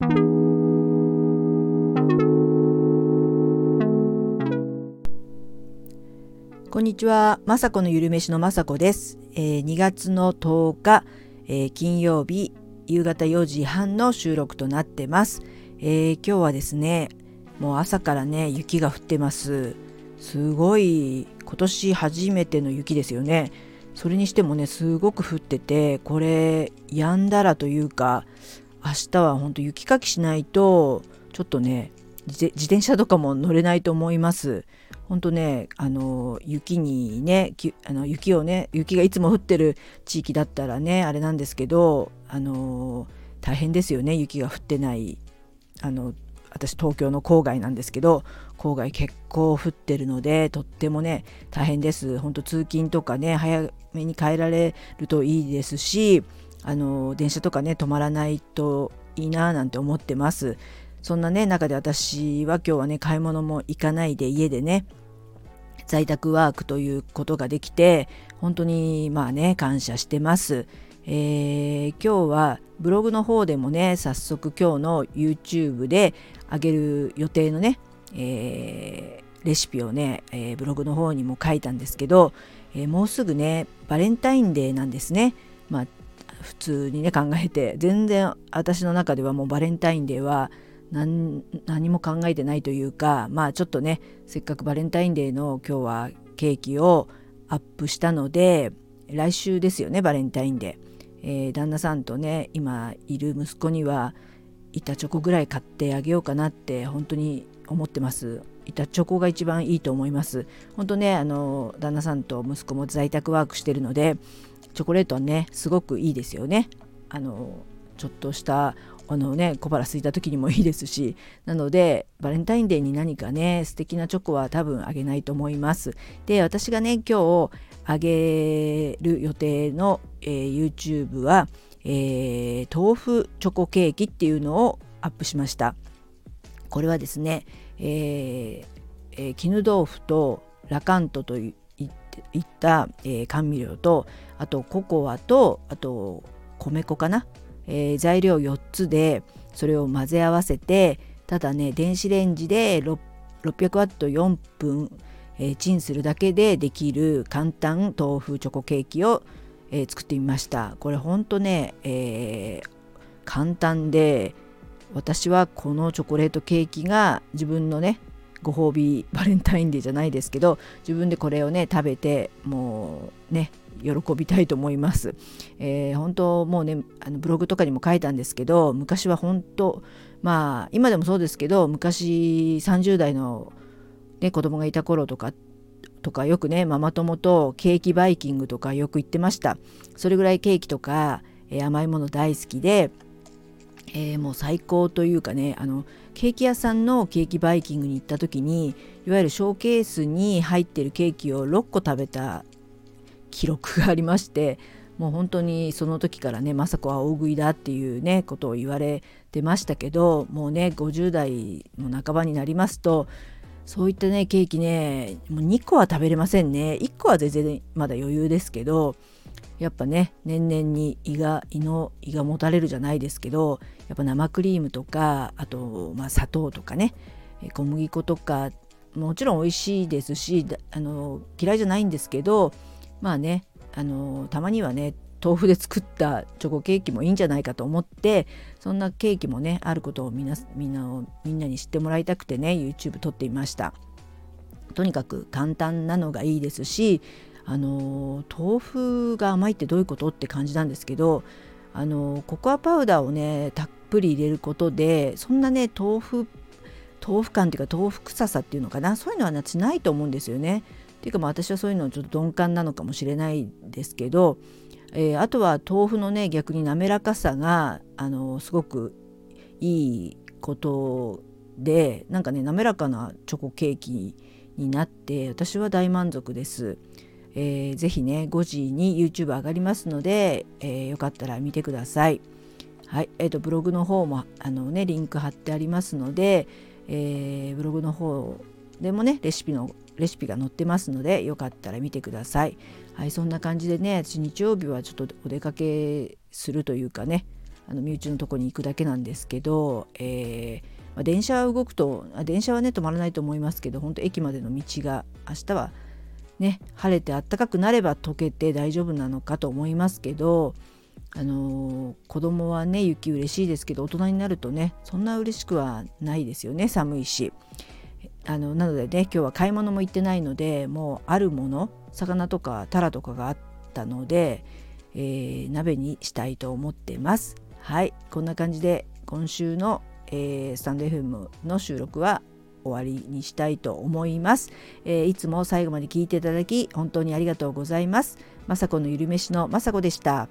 こんにちは、まさこのゆるめしのまさこです、えー、2月の10日、えー、金曜日夕方4時半の収録となってます、えー、今日はですねもう朝からね雪が降ってます。すごい今年初めての雪ですよね。それにしてもねすごく降っててこれ止んだらというか明日は本当雪かきしないとちょっとね自転車とかも乗れないと思います。本当ねあの雪にねあの雪をね雪がいつも降ってる地域だったらねあれなんですけどあの大変ですよね雪が降ってない。あの私東京の郊外なんですけど郊外結構降ってるのでとってもね大変です。本当通勤とかね早めに帰られるといいですしあの電車とかね止まらないといいななんて思ってますそんなね中で私は今日はね買い物も行かないで家でね在宅ワークということができて本当にまあね感謝してます。えー、今日はブログの方でもね早速今日の YouTube で上げる予定のね、えー、レシピをね、えー、ブログの方にも書いたんですけど、えもうすぐねバレンタインデーなんですね。まあ普通にね考えて全然私の中ではもうバレンタインデーは何も考えてないというかまあちょっとねせっかくバレンタインデーの今日はケーキをアップしたので来週ですよねバレンタインデー、えー、旦那さんとね今いる息子には板チョコぐらい買ってあげようかなって本当に思ってます。板チョコが一番いいと思います。本当ねあの旦那さんと息子も在宅ワークしてるのでチョコレートはねすごくいいですよね。あのちょっとしたあのね小腹空いた時にもいいですしなのでバレンタインデーに何かね素敵なチョコは多分あげないと思います。で私がね今日あげる予定の、えー、YouTube は、えー、豆腐チョコケーキっていうのをアップしました。これはですね、えーえー、絹豆腐とラカントといいった、えー、甘味料とあとココアとあと米粉かな？えー、材料4つでそれを混ぜ合わせてただね電子レンジで600ワット4分、えー、チンするだけでできる簡単豆腐チョコケーキを、えー、作ってみました。これほんとね、えー、簡単で私はこのチョコレートケーキが自分のねご褒美バレンタインデーじゃないですけど自分でこれをね食べてもうね喜びたいと思います。えー、本当もうねあのブログとかにも書いたんですけど昔は本当まあ今でもそうですけど昔30代の、ね、子供がいた頃とかとかよくねママ友とケーキバイキングとかよく行ってました。それぐらいケーキとか、えー、甘いもの大好きで、えー、もう最高というかねあのケーキ屋さんのケーキバイキングに行った時にいわゆるショーケースに入ってるケーキを6個食べた記録がありましてもう本当にその時からね雅子は大食いだっていうねことを言われてましたけどもうね50代の半ばになりますとそういったねケーキねもう2個は食べれませんね。1個は全然まだ余裕ですけどやっぱね年々に胃が胃の胃がもたれるじゃないですけどやっぱ生クリームとかあと、まあ、砂糖とかね小麦粉とかもちろん美味しいですしあの嫌いじゃないんですけどまあねあのたまにはね豆腐で作ったチョコケーキもいいんじゃないかと思ってそんなケーキもねあることをみんなみんなみんなに知ってもらいたくてね YouTube 撮っていました。とにかく簡単なのがいいですしあの豆腐が甘いってどういうこと？って感じなんですけどあのココアパウダーをねたっぷり入れることでそんなね豆腐豆腐感っていうか豆腐臭さっていうのかな？そういうのは私ないと思うんですよね。っていうかまあ私はそういうのちょっと鈍感なのかもしれないですけど、えー、あとは豆腐のね逆に滑らかさがあのすごくいいことでなんかね滑らかなチョコケーキになって私は大満足です。えー、ぜひね5時に YouTube 上がりますので、えー、よかったら見てください。はいえーと、ブログの方もあの、ね、リンク貼ってありますので、えー、ブログの方でもねレシピのレシピが載ってますのでよかったら見てください。はい、そんな感じでね私日曜日はちょっとお出かけするというかねあの身内のとこに行くだけなんですけど、えーまあ、電車は動くと電車はね止まらないと思いますけど本当駅までの道が明日はね晴れてあったかくなれば溶けて大丈夫なのかと思いますけどあのー、子供はね雪嬉しいですけど大人になるとねそんな嬉しくはないですよね寒いし。あのなのでね今日は買い物も行ってないのでもうあるもの魚とかタラとかがあったので、えー、鍋にしたいと思ってます。はいこんな感じで今週の、えー、スタンド FM の収録は終わりにしたいと思います、えー、いつも最後まで聞いていただき本当にありがとうございます。雅子のゆるめしの雅子でした。